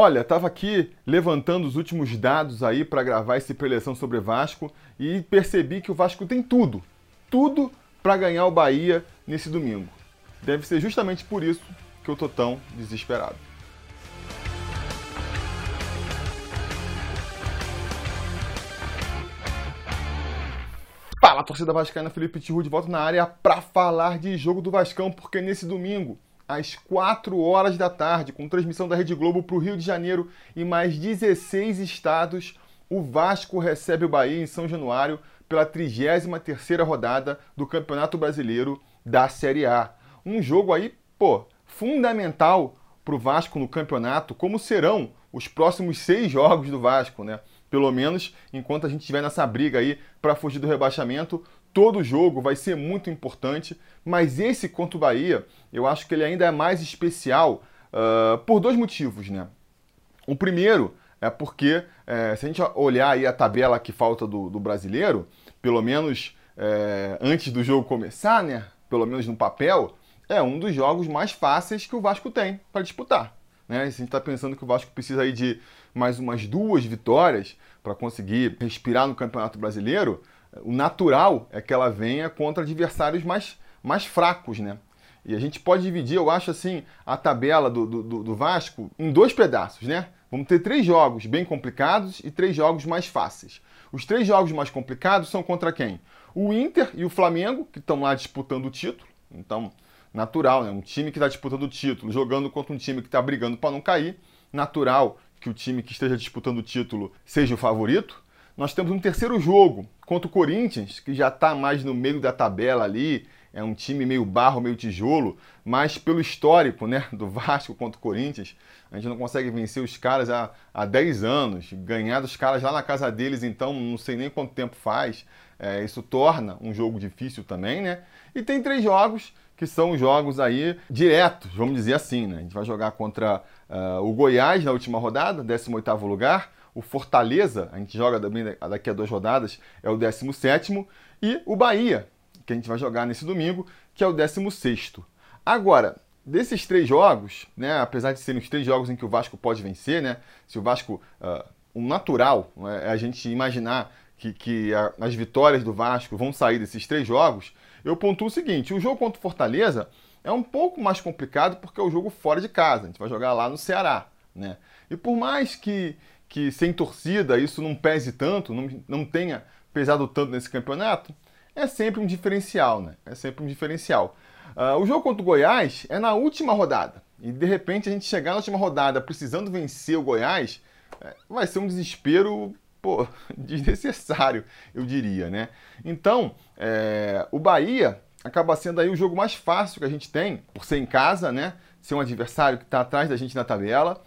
Olha, estava aqui levantando os últimos dados aí para gravar esse preleção sobre Vasco e percebi que o Vasco tem tudo, tudo para ganhar o Bahia nesse domingo. Deve ser justamente por isso que eu tô tão desesperado. Fala, torcida vascaína, Felipe Tiru de volta na área para falar de jogo do Vascão, porque nesse domingo, às 4 horas da tarde, com transmissão da Rede Globo para o Rio de Janeiro e mais 16 estados, o Vasco recebe o Bahia em São Januário pela 33ª rodada do Campeonato Brasileiro da Série A. Um jogo aí, pô, fundamental para o Vasco no campeonato, como serão os próximos seis jogos do Vasco, né? pelo menos enquanto a gente estiver nessa briga aí para fugir do rebaixamento. Todo jogo vai ser muito importante, mas esse contra o Bahia, eu acho que ele ainda é mais especial uh, por dois motivos, né? O primeiro é porque, é, se a gente olhar aí a tabela que falta do, do brasileiro, pelo menos é, antes do jogo começar, né? Pelo menos no papel, é um dos jogos mais fáceis que o Vasco tem para disputar. Né? Se a gente está pensando que o Vasco precisa aí de mais umas duas vitórias para conseguir respirar no Campeonato Brasileiro, o natural é que ela venha contra adversários mais, mais fracos, né? E a gente pode dividir, eu acho assim, a tabela do, do, do Vasco em dois pedaços, né? Vamos ter três jogos bem complicados e três jogos mais fáceis. Os três jogos mais complicados são contra quem? O Inter e o Flamengo, que estão lá disputando o título. Então, natural, né? Um time que está disputando o título, jogando contra um time que está brigando para não cair, natural que o time que esteja disputando o título seja o favorito. Nós temos um terceiro jogo contra o Corinthians, que já está mais no meio da tabela ali, é um time meio barro, meio tijolo, mas pelo histórico né, do Vasco contra o Corinthians, a gente não consegue vencer os caras há, há 10 anos, ganhar dos caras lá na casa deles, então não sei nem quanto tempo faz. É, isso torna um jogo difícil também, né? E tem três jogos que são jogos aí diretos, vamos dizer assim, né? A gente vai jogar contra uh, o Goiás na última rodada, 18º lugar, o Fortaleza, a gente joga daqui a duas rodadas, é o 17º, e o Bahia, que a gente vai jogar nesse domingo, que é o 16º. Agora, desses três jogos, né, apesar de serem os três jogos em que o Vasco pode vencer, né, se o Vasco, uh, o natural né, é a gente imaginar que, que a, as vitórias do Vasco vão sair desses três jogos, eu pontuo o seguinte: o jogo contra o Fortaleza é um pouco mais complicado porque é o jogo fora de casa. A gente vai jogar lá no Ceará. Né? E por mais que, que sem torcida isso não pese tanto, não, não tenha pesado tanto nesse campeonato, é sempre um diferencial, né? É sempre um diferencial. Uh, o jogo contra o Goiás é na última rodada. E de repente a gente chegar na última rodada precisando vencer o Goiás, é, vai ser um desespero pô, desnecessário, eu diria, né? Então, é, o Bahia acaba sendo aí o jogo mais fácil que a gente tem, por ser em casa, né? Ser um adversário que está atrás da gente na tabela.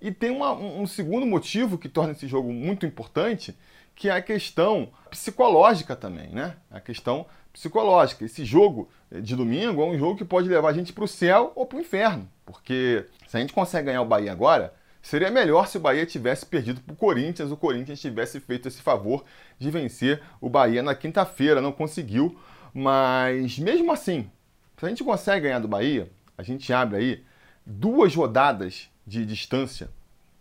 E tem uma, um segundo motivo que torna esse jogo muito importante, que é a questão psicológica também, né? A questão psicológica. Esse jogo de domingo é um jogo que pode levar a gente para o céu ou para o inferno, porque se a gente consegue ganhar o Bahia agora, Seria melhor se o Bahia tivesse perdido para o Corinthians, o Corinthians tivesse feito esse favor de vencer o Bahia na quinta-feira, não conseguiu. Mas mesmo assim, se a gente consegue ganhar do Bahia, a gente abre aí duas rodadas de distância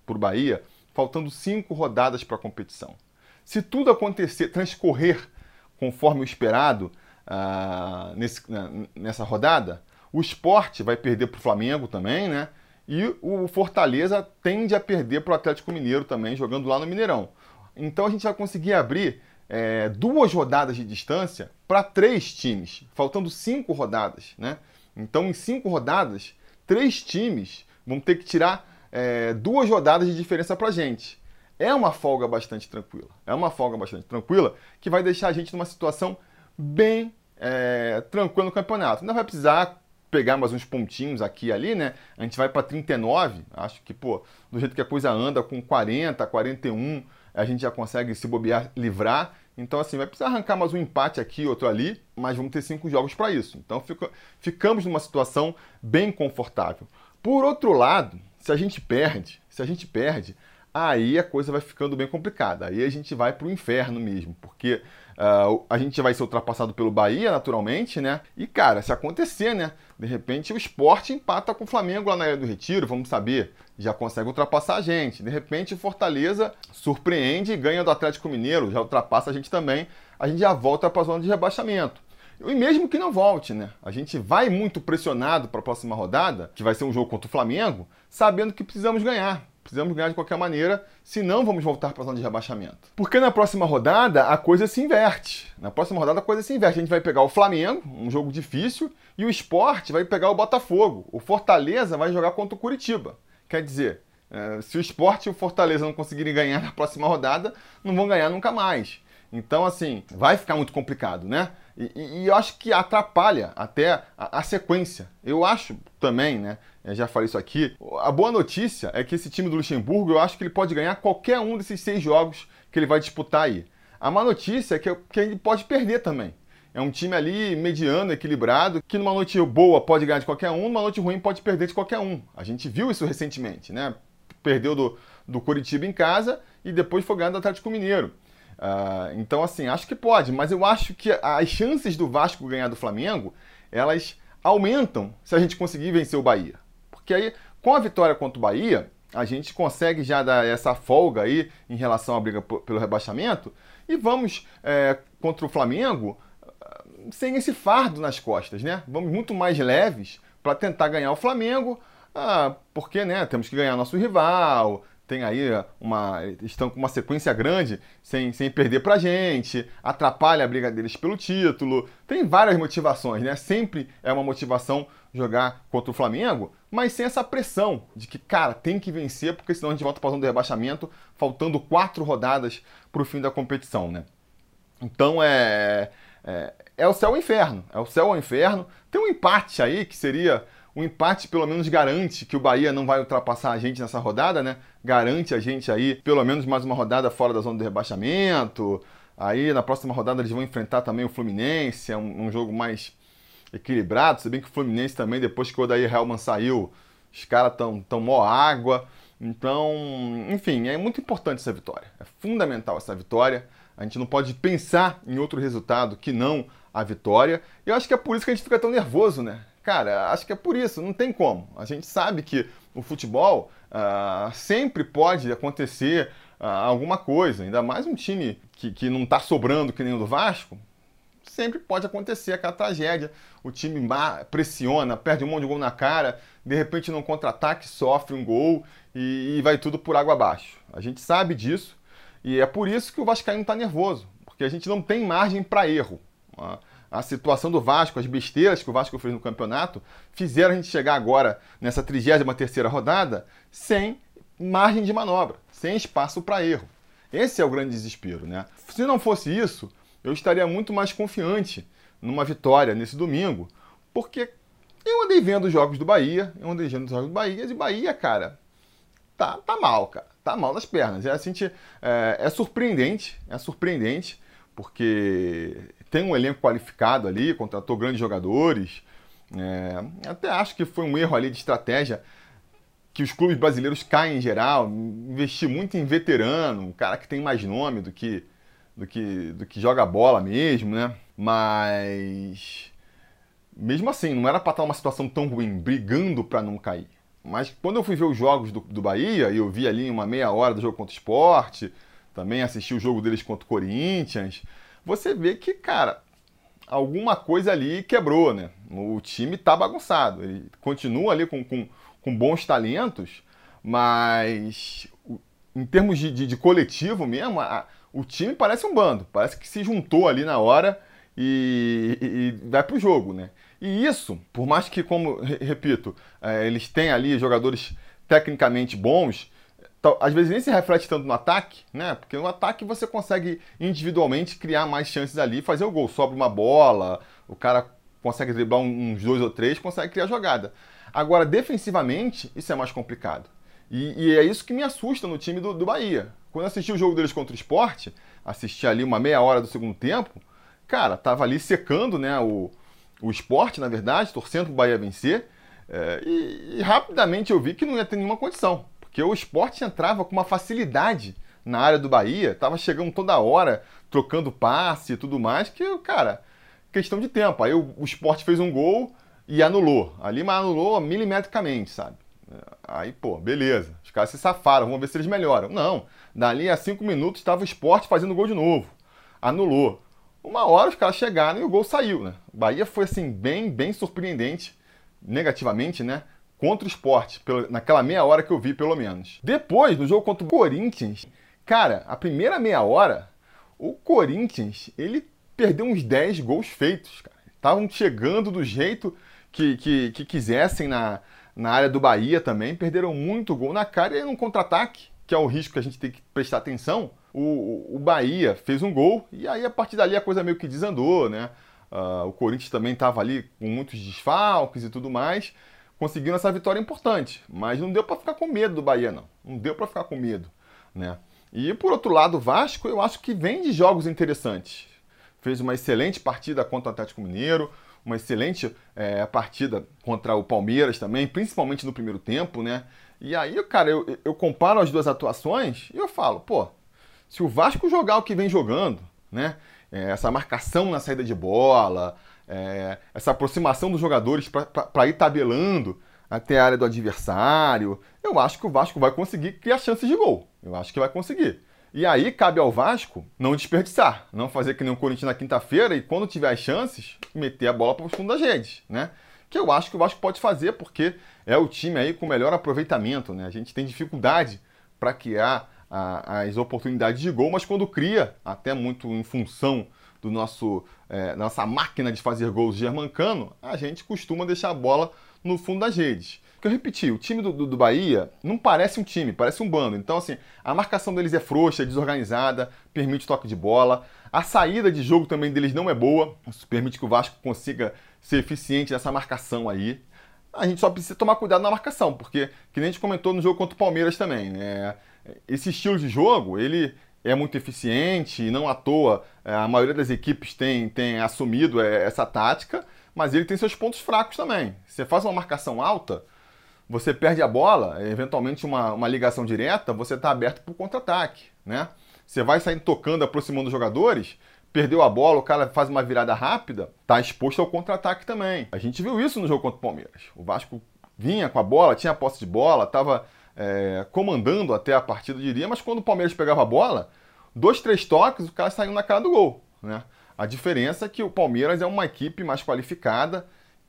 para o Bahia, faltando cinco rodadas para a competição. Se tudo acontecer, transcorrer conforme o esperado uh, nesse, nessa rodada, o esporte vai perder para o Flamengo também, né? E o Fortaleza tende a perder para o Atlético Mineiro também, jogando lá no Mineirão. Então a gente vai conseguir abrir é, duas rodadas de distância para três times, faltando cinco rodadas. Né? Então, em cinco rodadas, três times vão ter que tirar é, duas rodadas de diferença para a gente. É uma folga bastante tranquila. É uma folga bastante tranquila que vai deixar a gente numa situação bem é, tranquila no campeonato. Não vai precisar pegar mais uns pontinhos aqui e ali, né? A gente vai para 39, acho que, pô, do jeito que a coisa anda, com 40, 41, a gente já consegue se bobear, livrar. Então, assim, vai precisar arrancar mais um empate aqui, outro ali, mas vamos ter cinco jogos para isso. Então, fica, ficamos numa situação bem confortável. Por outro lado, se a gente perde, se a gente perde, aí a coisa vai ficando bem complicada. Aí a gente vai para o inferno mesmo, porque uh, a gente vai ser ultrapassado pelo Bahia, naturalmente, né? E, cara, se acontecer, né? De repente o esporte empata com o Flamengo lá na Ilha do Retiro, vamos saber. já consegue ultrapassar a gente. De repente, o Fortaleza surpreende e ganha do Atlético Mineiro, já ultrapassa a gente também. A gente já volta para a zona de rebaixamento. E mesmo que não volte, né? A gente vai muito pressionado para a próxima rodada, que vai ser um jogo contra o Flamengo, sabendo que precisamos ganhar. Precisamos ganhar de qualquer maneira, senão vamos voltar para a zona de rebaixamento. Porque na próxima rodada a coisa se inverte. Na próxima rodada a coisa se inverte. A gente vai pegar o Flamengo, um jogo difícil, e o esporte vai pegar o Botafogo. O Fortaleza vai jogar contra o Curitiba. Quer dizer, é, se o esporte e o Fortaleza não conseguirem ganhar na próxima rodada, não vão ganhar nunca mais. Então, assim, vai ficar muito complicado, né? E, e, e eu acho que atrapalha até a, a, sequência. Eu acho também, né? Já falei isso aqui. A boa notícia é que esse time do Luxemburgo, eu acho que ele pode ganhar qualquer um desses seis jogos que ele vai disputar aí. A má notícia é que, que ele pode perder também. É um time ali mediano, equilibrado, que numa noite boa pode ganhar de qualquer um, numa noite ruim pode perder de qualquer um. A gente viu isso recentemente, né? Perdeu do, do Curitiba em casa e depois foi ganhar do Atlético Mineiro. Uh, então, assim, acho que pode, mas eu acho que as chances do Vasco ganhar do Flamengo, elas aumentam se a gente conseguir vencer o Bahia. Porque aí, com a vitória contra o Bahia, a gente consegue já dar essa folga aí em relação à briga pelo rebaixamento e vamos é, contra o Flamengo ah, sem esse fardo nas costas, né? Vamos muito mais leves para tentar ganhar o Flamengo, ah, porque né, temos que ganhar nosso rival, tem aí uma. estão com uma sequência grande sem, sem perder pra gente, atrapalha a briga deles pelo título. Tem várias motivações, né? Sempre é uma motivação jogar contra o Flamengo, mas sem essa pressão de que, cara, tem que vencer, porque senão a gente volta para zona do rebaixamento, faltando quatro rodadas para o fim da competição, né? Então é, é, é o céu ou inferno. É o céu ou inferno. Tem um empate aí que seria o empate pelo menos garante que o Bahia não vai ultrapassar a gente nessa rodada, né? Garante a gente aí pelo menos mais uma rodada fora da zona de rebaixamento. Aí na próxima rodada eles vão enfrentar também o Fluminense, é um, um jogo mais equilibrado, se bem que o Fluminense também, depois que o Odair Helman saiu, os caras estão tão mó água. Então, enfim, é muito importante essa vitória. É fundamental essa vitória. A gente não pode pensar em outro resultado que não a vitória. E eu acho que é por isso que a gente fica tão nervoso, né? Cara, acho que é por isso, não tem como. A gente sabe que o futebol uh, sempre pode acontecer uh, alguma coisa, ainda mais um time que, que não está sobrando que nem o do Vasco, sempre pode acontecer aquela tragédia. O time pressiona, perde um monte de gol na cara, de repente num contra-ataque sofre um gol e, e, vai tudo por água abaixo. A gente sabe disso e é por isso que o Vascaíno está nervoso, porque a gente não tem margem para erro. Uh, a situação do Vasco, as besteiras que o Vasco fez no campeonato, fizeram a gente chegar agora nessa 33ª rodada sem margem de manobra, sem espaço para erro. Esse é o grande desespero, né? Se não fosse isso, eu estaria muito mais confiante numa vitória nesse domingo, porque eu andei vendo os jogos do Bahia, eu andei vendo os jogos do Bahia, e Bahia, cara, tá, tá mal, cara, tá mal nas pernas. É, assim, é, é surpreendente, é surpreendente, porque tem um elenco qualificado ali, contratou grandes jogadores. É, até acho que foi um erro ali de estratégia que os clubes brasileiros caem em geral, investir muito em veterano, um cara que tem mais nome do que do que do que joga bola mesmo, né? Mas mesmo assim, não era para estar uma situação tão ruim, brigando para não cair. Mas quando eu fui ver os jogos do, do Bahia, e eu vi ali uma meia hora do jogo contra o esporte, também assisti o jogo deles contra o Corinthians, você vê que, cara, alguma coisa ali quebrou, né? O time tá bagunçado. Ele continua ali com, com, com bons talentos, mas em termos de, de, de coletivo mesmo, a, o time parece um bando. Parece que se juntou ali na hora e, e, e vai pro jogo, né? E isso, por mais que, como repito, é, eles têm ali jogadores tecnicamente bons, às vezes nem se reflete tanto no ataque, né? Porque no ataque você consegue individualmente criar mais chances ali, fazer o gol. Sobra uma bola, o cara consegue driblar uns dois ou três, consegue criar jogada. Agora, defensivamente, isso é mais complicado. E, e é isso que me assusta no time do, do Bahia. Quando eu assisti o jogo deles contra o esporte, assisti ali uma meia hora do segundo tempo, cara, tava ali secando né, o, o esporte, na verdade, torcendo pro Bahia vencer. É, e, e rapidamente eu vi que não ia ter nenhuma condição que o esporte entrava com uma facilidade na área do Bahia, tava chegando toda hora, trocando passe e tudo mais, que, cara, questão de tempo. Aí o, o esporte fez um gol e anulou. Ali, mas anulou milimetricamente, sabe? Aí, pô, beleza. Os caras se safaram, vamos ver se eles melhoram. Não. Dali a cinco minutos estava o esporte fazendo gol de novo. Anulou. Uma hora os caras chegaram e o gol saiu, né? O Bahia foi, assim, bem, bem surpreendente, negativamente, né? Contra o esporte, naquela meia hora que eu vi, pelo menos. Depois, no jogo contra o Corinthians, cara, a primeira meia hora, o Corinthians, ele perdeu uns 10 gols feitos, cara. Estavam chegando do jeito que, que, que quisessem na, na área do Bahia também, perderam muito gol na cara e num contra-ataque, que é o risco que a gente tem que prestar atenção. O, o Bahia fez um gol e aí a partir dali a coisa meio que desandou, né? Uh, o Corinthians também estava ali com muitos desfalques e tudo mais, conseguindo essa vitória importante, mas não deu para ficar com medo do Bahia, não. Não deu para ficar com medo, né? E por outro lado, o Vasco, eu acho que vem de jogos interessantes. Fez uma excelente partida contra o Atlético Mineiro, uma excelente é, partida contra o Palmeiras também, principalmente no primeiro tempo, né? E aí, cara, eu, eu comparo as duas atuações e eu falo, pô, se o Vasco jogar o que vem jogando, né? É, essa marcação na saída de bola, é, essa aproximação dos jogadores para ir tabelando até a área do adversário, eu acho que o Vasco vai conseguir criar chances de gol. Eu acho que vai conseguir. E aí cabe ao Vasco não desperdiçar, não fazer que nem o Corinthians na quinta-feira e quando tiver as chances, meter a bola para o fundo das redes, né? Que eu acho que o Vasco pode fazer porque é o time aí com melhor aproveitamento, né? A gente tem dificuldade para criar a, as oportunidades de gol, mas quando cria, até muito em função do nosso é, nossa máquina de fazer gols germancano, a gente costuma deixar a bola no fundo das redes. Eu repeti, o time do, do, do, Bahia não parece um time, parece um bando. Então, assim, a marcação deles é frouxa, é desorganizada, permite toque de bola. A saída de jogo também deles não é boa, isso permite que o Vasco consiga ser eficiente nessa marcação aí. A gente só precisa tomar cuidado na marcação, porque, que nem a gente comentou no jogo contra o Palmeiras também, né? Esse estilo de jogo, ele é muito eficiente, não à toa é, a maioria das equipes tem, tem assumido é, essa tática, mas ele tem seus pontos fracos também. Você faz uma marcação alta, você perde a bola, eventualmente uma, uma ligação direta, você está aberto para o contra-ataque, né? Você vai sair tocando, aproximando os jogadores, perdeu a bola, o cara faz uma virada rápida, está exposto ao contra-ataque também. A gente viu isso no jogo contra o Palmeiras. O Vasco vinha com a bola, tinha posse de bola, estava é, comandando até a partida, diria, mas quando o Palmeiras pegava a bola, dois, três toques, o cara saiu na cara do gol, né? A diferença é que o Palmeiras é uma equipe mais qualificada,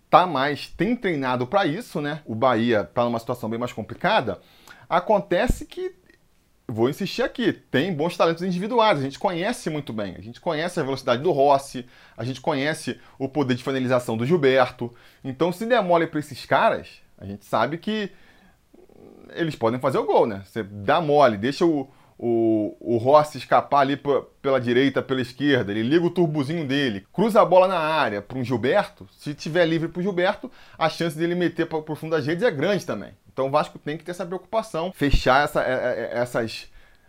tá mais, tem treinado para isso, né? O Bahia tá numa situação bem mais complicada. Acontece que vou insistir aqui, tem bons talentos individuais, a gente conhece muito bem, a gente conhece a velocidade do Rossi, a gente conhece o poder de finalização do Gilberto. Então, se der mole para esses caras, a gente sabe que eles podem fazer o gol, né? Você dá mole, deixa o, o, o Rossi escapar ali pela direita, pela esquerda, ele liga o turbozinho dele, cruza a bola na área para um Gilberto, se tiver livre para o Gilberto, a chance dele meter para o fundo das redes é grande também. Então o Vasco tem que ter essa preocupação, fechar essa, é, é, é, essas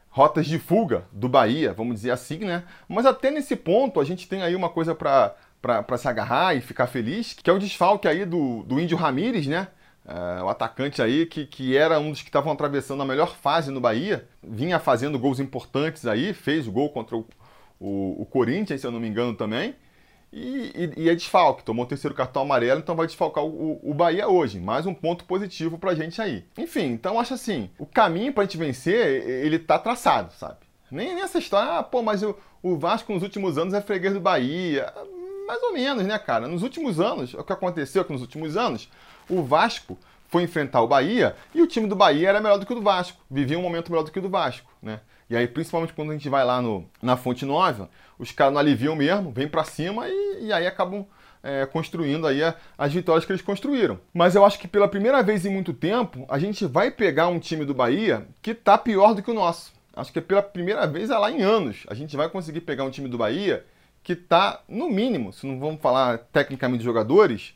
rotas de fuga do Bahia, vamos dizer assim, né? Mas até nesse ponto a gente tem aí uma coisa para para se agarrar e ficar feliz, que é o desfalque aí do, do Índio Ramírez, né? Uh, o atacante aí que, que era um dos que estavam atravessando a melhor fase no Bahia, vinha fazendo gols importantes aí, fez o gol contra o, o, o Corinthians, se eu não me engano também, e, e, e, é desfalque, tomou o terceiro cartão amarelo, então vai desfalcar o, o, Bahia hoje. Mais um ponto positivo pra gente aí. Enfim, então acho assim, o caminho pra gente vencer, ele tá traçado, sabe? Nem nessa história, ah, pô, mas o, o Vasco nos últimos anos é freguês do Bahia. Mais ou menos, né, cara? Nos últimos anos, o que aconteceu é que nos últimos anos, o Vasco foi enfrentar o Bahia e o time do Bahia era melhor do que o do Vasco, vivia um momento melhor do que o do Vasco, né? E aí, principalmente quando a gente vai lá no, na Fonte Nova, os caras não aliviam mesmo, vêm para cima e, e, aí acabam é, construindo aí a, as vitórias que eles construíram. Mas eu acho que pela primeira vez em muito tempo, a gente vai pegar um time do Bahia que tá pior do que o nosso. Acho que é pela primeira vez lá em anos, a gente vai conseguir pegar um time do Bahia que tá, no mínimo, se não vamos falar tecnicamente de jogadores,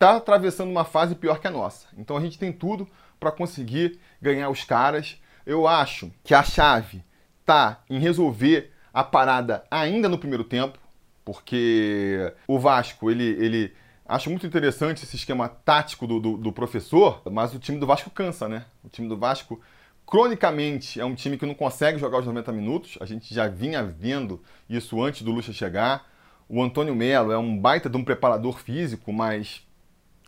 está atravessando uma fase pior que a nossa. Então a gente tem tudo para conseguir ganhar os caras. Eu acho que a chave tá em resolver a parada ainda no primeiro tempo, porque o Vasco, ele, ele acho muito interessante esse esquema tático do, do, do, professor, mas o time do Vasco cansa, né? O time do Vasco, cronicamente, é um time que não consegue jogar os 90 minutos. A gente já vinha vendo isso antes do Lucha chegar. O Antônio Melo é um baita de um preparador físico, mas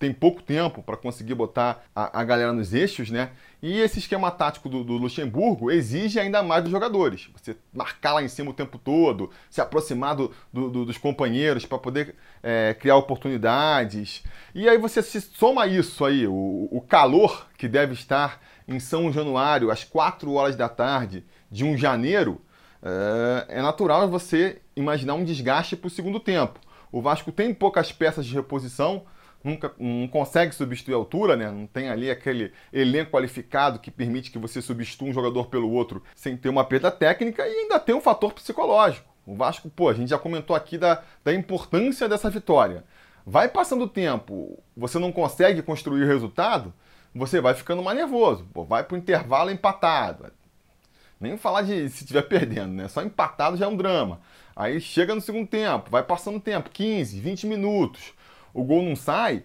tem pouco tempo para conseguir botar a, a, galera nos eixos, né? E esse esquema tático do, do, Luxemburgo exige ainda mais dos jogadores. Você marcar lá em cima o tempo todo, se aproximar do, do, dos companheiros para poder é, criar oportunidades. E aí você se soma isso aí, o, o calor que deve estar em São Januário às 4 horas da tarde de um janeiro, é, é natural você imaginar um desgaste para o segundo tempo. O Vasco tem poucas peças de reposição, nunca não consegue substituir a altura, né? Não tem ali aquele elenco qualificado que permite que você substitua um jogador pelo outro sem ter uma perda técnica e ainda tem um fator psicológico. O Vasco, pô, a gente já comentou aqui da, da importância dessa vitória. Vai passando o tempo, você não consegue construir o resultado, você vai ficando mais nervoso. Pô, vai pro intervalo empatado. Nem falar de se estiver perdendo, né? Só empatado já é um drama. Aí chega no segundo tempo, vai passando o tempo, 15, 20 minutos o gol não sai,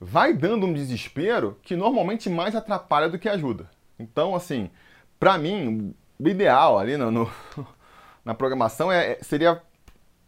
vai dando um desespero que normalmente mais atrapalha do que ajuda. Então, assim, para mim, o ideal ali no, no na programação é, é, seria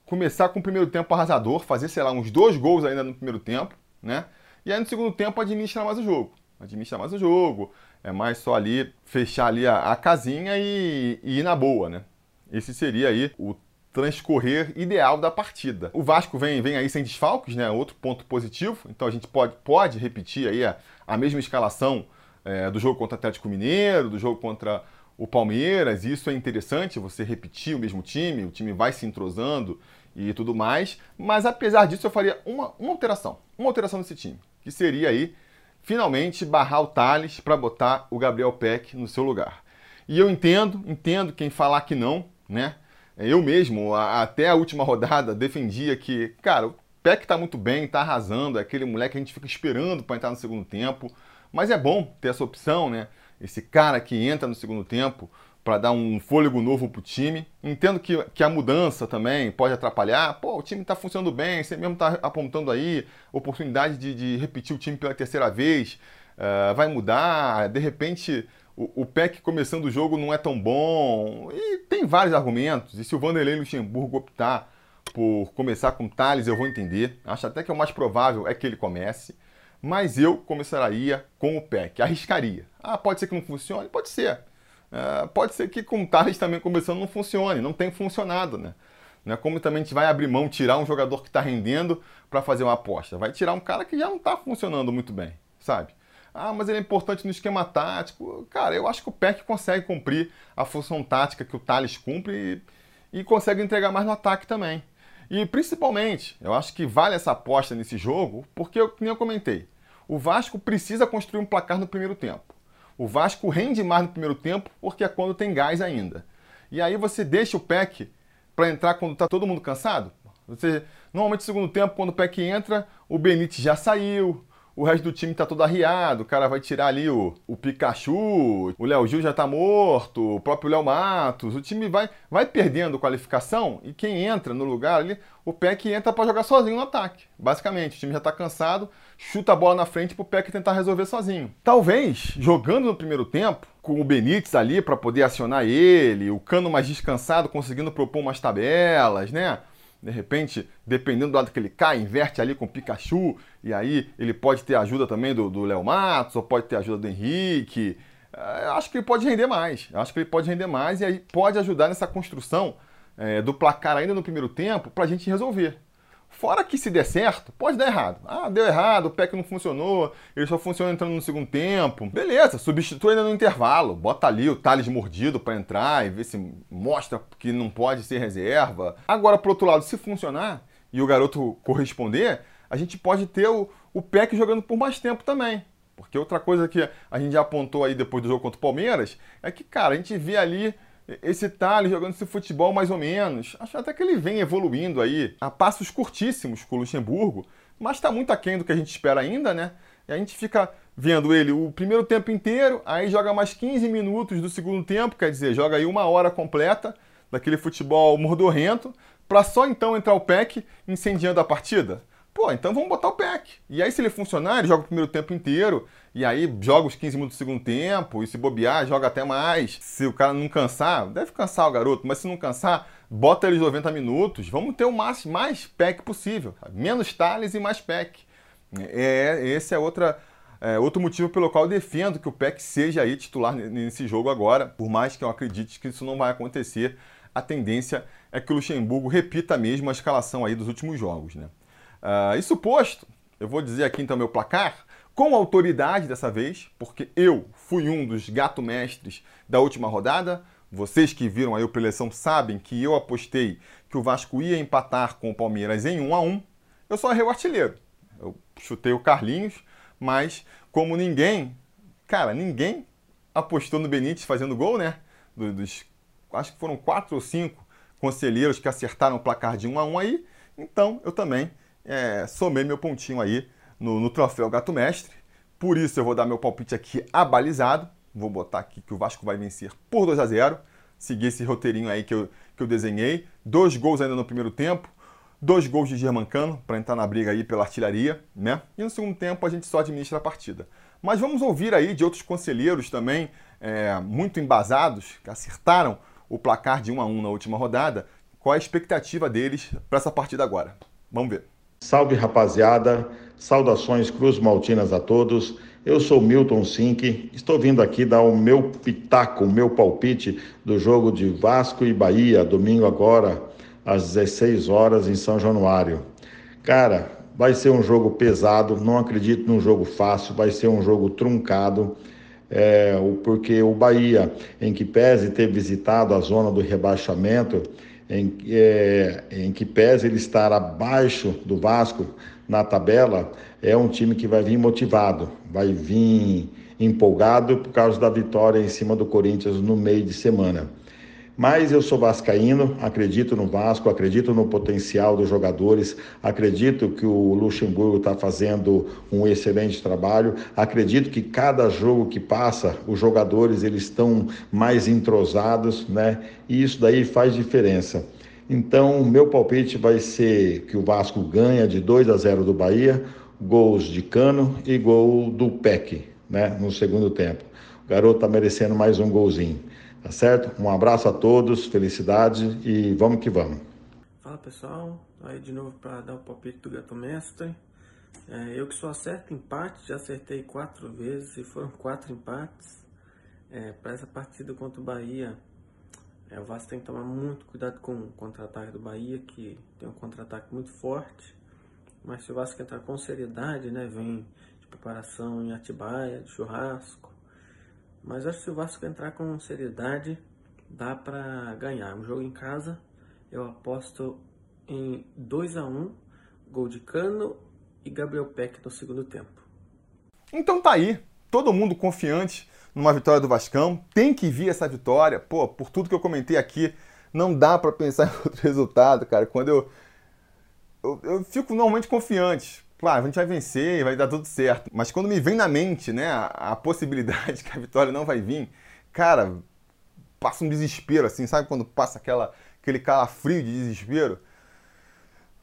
começar com o primeiro tempo arrasador, fazer, sei lá, uns dois gols ainda no primeiro tempo, né? E aí no segundo tempo administrar mais o jogo. Administrar mais o jogo, é mais só ali fechar ali a, a casinha e, e ir na boa, né? Esse seria aí o transcorrer ideal da partida. O Vasco vem, vem aí sem desfalques, né? Outro ponto positivo. Então a gente pode, pode repetir aí a, a mesma escalação é, do jogo contra o Atlético Mineiro, do jogo contra o Palmeiras. Isso é interessante, você repetir o mesmo time, o time vai se entrosando e tudo mais. Mas apesar disso, eu faria uma, uma alteração, uma alteração nesse time, que seria aí finalmente barrar o Thales para botar o Gabriel Peck no seu lugar. E eu entendo, entendo quem falar que não, né? Eu mesmo, até a última rodada, defendia que, cara, o Peck tá muito bem, tá arrasando, é aquele moleque que a gente fica esperando para entrar no segundo tempo. Mas é bom ter essa opção, né? Esse cara que entra no segundo tempo para dar um fôlego novo pro time. Entendo que, que a mudança também pode atrapalhar. Pô, o time tá funcionando bem, você mesmo tá apontando aí oportunidade de, de repetir o time pela terceira vez. Uh, vai mudar, de repente o, PEC começando o jogo não é tão bom. E tem vários argumentos. E se o Vanderlei Luxemburgo optar por começar com Thales, eu vou entender. Acho até que o mais provável é que ele comece. Mas eu começaria com o PEC, arriscaria. Ah, pode ser que não funcione? Pode ser. É, pode ser que com Thales também começando não funcione, não tem funcionado, né? Não é como também a gente vai abrir mão, tirar um jogador que está rendendo para fazer uma aposta. Vai tirar um cara que já não está funcionando muito bem, sabe? Ah, mas ele é importante no esquema tático. Cara, eu acho que o PEC consegue cumprir a função tática que o Thales cumpre e, e consegue entregar mais no ataque também. E principalmente, eu acho que vale essa aposta nesse jogo, porque, como eu comentei, o Vasco precisa construir um placar no primeiro tempo. O Vasco rende mais no primeiro tempo porque é quando tem gás ainda. E aí você deixa o PEC para entrar quando está todo mundo cansado? Você, normalmente no segundo tempo, quando o PEC entra, o Benítez já saiu, o resto do time tá todo arriado, o cara vai tirar ali o, o Pikachu, o Léo Gil já tá morto, o próprio Léo Matos, o time vai, vai perdendo qualificação e quem entra no lugar ali, o Peck entra para jogar sozinho no ataque. Basicamente, o time já tá cansado, chuta a bola na frente pro Peck tentar resolver sozinho. Talvez, jogando no primeiro tempo, com o Benítez ali para poder acionar ele, o Cano mais descansado conseguindo propor umas tabelas, né? De repente, dependendo do lado que ele cai, inverte ali com o Pikachu, e aí ele pode ter ajuda também do Léo Matos, ou pode ter ajuda do Henrique. É, acho que ele pode render mais. Acho que ele pode render mais e aí pode ajudar nessa construção é, do placar ainda no primeiro tempo para a gente resolver. Fora que se der certo, pode dar errado. Ah, deu errado, o pack não funcionou, ele só funciona entrando no segundo tempo. Beleza, substitui ainda no intervalo. Bota ali o Thales mordido para entrar e ver se mostra que não pode ser reserva. Agora, pro outro lado, se funcionar e o garoto corresponder, a gente pode ter o, o PEC jogando por mais tempo também. Porque outra coisa que a gente já apontou aí depois do jogo contra o Palmeiras é que, cara, a gente vê ali esse Thales jogando esse futebol mais ou menos. Acho até que ele vem evoluindo aí a passos curtíssimos com o Luxemburgo, mas está muito aquém do que a gente espera ainda, né? E a gente fica vendo ele o primeiro tempo inteiro, aí joga mais 15 minutos do segundo tempo, quer dizer, joga aí uma hora completa daquele futebol mordorrento, para só então entrar o PEC incendiando a partida. Pô, então vamos botar o pack. E aí, se ele funcionar, ele joga o primeiro tempo inteiro. E aí, joga os 15 minutos do segundo tempo. E se bobear, joga até mais. Se o cara não cansar, deve cansar o garoto. Mas se não cansar, bota ele 90 minutos. Vamos ter o máximo, mais pack possível. Menos Thales e mais pack. É, esse é outra é, outro motivo pelo qual eu defendo que o PEC seja aí titular nesse jogo agora, por mais que eu acredite que isso não vai acontecer, a tendência é que o Luxemburgo repita mesmo a escalação aí dos últimos jogos. Né? Uh, isso posto, eu vou dizer aqui então meu placar, com autoridade dessa vez, porque eu fui um dos gato mestres da última rodada. Vocês que viram aí a preleção sabem que eu apostei que o Vasco ia empatar com o Palmeiras em 1 a 1 Eu só errei o artilheiro. Eu chutei o Carlinhos, mas como ninguém, cara, ninguém apostou no Benítez fazendo gol, né? Dos, acho que foram quatro ou cinco conselheiros que acertaram o placar de 1 a 1 aí. Então eu também é, somei meu pontinho aí no, no troféu Gato Mestre. Por isso eu vou dar meu palpite aqui abalizado. Vou botar aqui que o Vasco vai vencer por 2 a 0 Seguir esse roteirinho aí que eu, que eu desenhei. Dois gols ainda no primeiro tempo. Dois gols de Germancano para entrar na briga aí pela artilharia, né? E no segundo tempo a gente só administra a partida. Mas vamos ouvir aí de outros conselheiros também, é, muito embasados, que acertaram o placar de 1 a 1 na última rodada. Qual a expectativa deles para essa partida agora? Vamos ver. Salve rapaziada, saudações Cruz Maltinas a todos. Eu sou Milton Sink, estou vindo aqui dar o meu pitaco, o meu palpite do jogo de Vasco e Bahia, domingo agora, às 16 horas em São Januário. Cara, vai ser um jogo pesado, não acredito num jogo fácil, vai ser um jogo truncado. É, porque o Bahia, em que pese ter visitado a zona do rebaixamento, em, é, em que pese ele estar abaixo do Vasco na tabela, é um time que vai vir motivado, vai vir empolgado por causa da vitória em cima do Corinthians no meio de semana. Mas eu sou vascaíno, acredito no Vasco, acredito no potencial dos jogadores, acredito que o Luxemburgo está fazendo um excelente trabalho, acredito que cada jogo que passa, os jogadores eles estão mais entrosados, né? E isso daí faz diferença. Então, meu palpite vai ser que o Vasco ganha de 2 a 0 do Bahia, gols de Cano e gol do PEC, né, no segundo tempo. O garoto está merecendo mais um golzinho. Tá certo? Um abraço a todos, felicidade e vamos que vamos. Fala pessoal, aí de novo para dar o palpite do Gato Mestre. É, eu que só acerto empate, já acertei quatro vezes e foram quatro empates. É, para essa partida contra o Bahia, é, o Vasco tem que tomar muito cuidado com o contra-ataque do Bahia, que tem um contra-ataque muito forte. Mas se o Vasco entrar com seriedade, né, vem de preparação em Atibaia, de churrasco, mas acho que se o Vasco entrar com seriedade, dá para ganhar. Um jogo em casa, eu aposto em 2 a 1 gol de Cano e Gabriel Peck no segundo tempo. Então tá aí, todo mundo confiante numa vitória do Vascão. Tem que vir essa vitória. Pô, por tudo que eu comentei aqui, não dá para pensar em outro resultado, cara. Quando eu, eu, eu fico normalmente confiante claro, a gente vai vencer, vai dar tudo certo. Mas quando me vem na mente, né, a, a, possibilidade que a vitória não vai vir, cara, passa um desespero, assim, sabe quando passa aquela, aquele calafrio de desespero?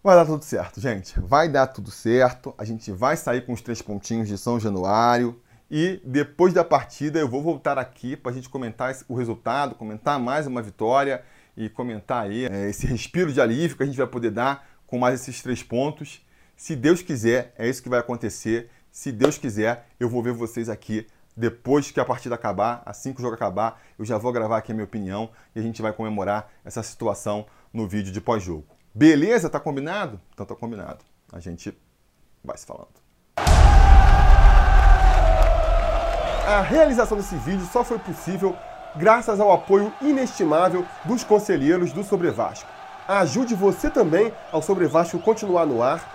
Vai dar tudo certo, gente. Vai dar tudo certo. A gente vai sair com os três pontinhos de São Januário. E depois da partida eu vou voltar aqui para a gente comentar o resultado, comentar mais uma vitória e comentar aí é, esse respiro de alívio que a gente vai poder dar com mais esses três pontos. Se Deus quiser, é isso que vai acontecer. Se Deus quiser, eu vou ver vocês aqui depois que a partida acabar, assim que o jogo acabar, eu já vou gravar aqui a minha opinião e a gente vai comemorar essa situação no vídeo de pós-jogo. Beleza? Tá combinado? Então tá combinado. A gente vai se falando. A realização desse vídeo só foi possível graças ao apoio inestimável dos conselheiros do Sobre Vasco. Ajude você também ao Sobre Vasco continuar no ar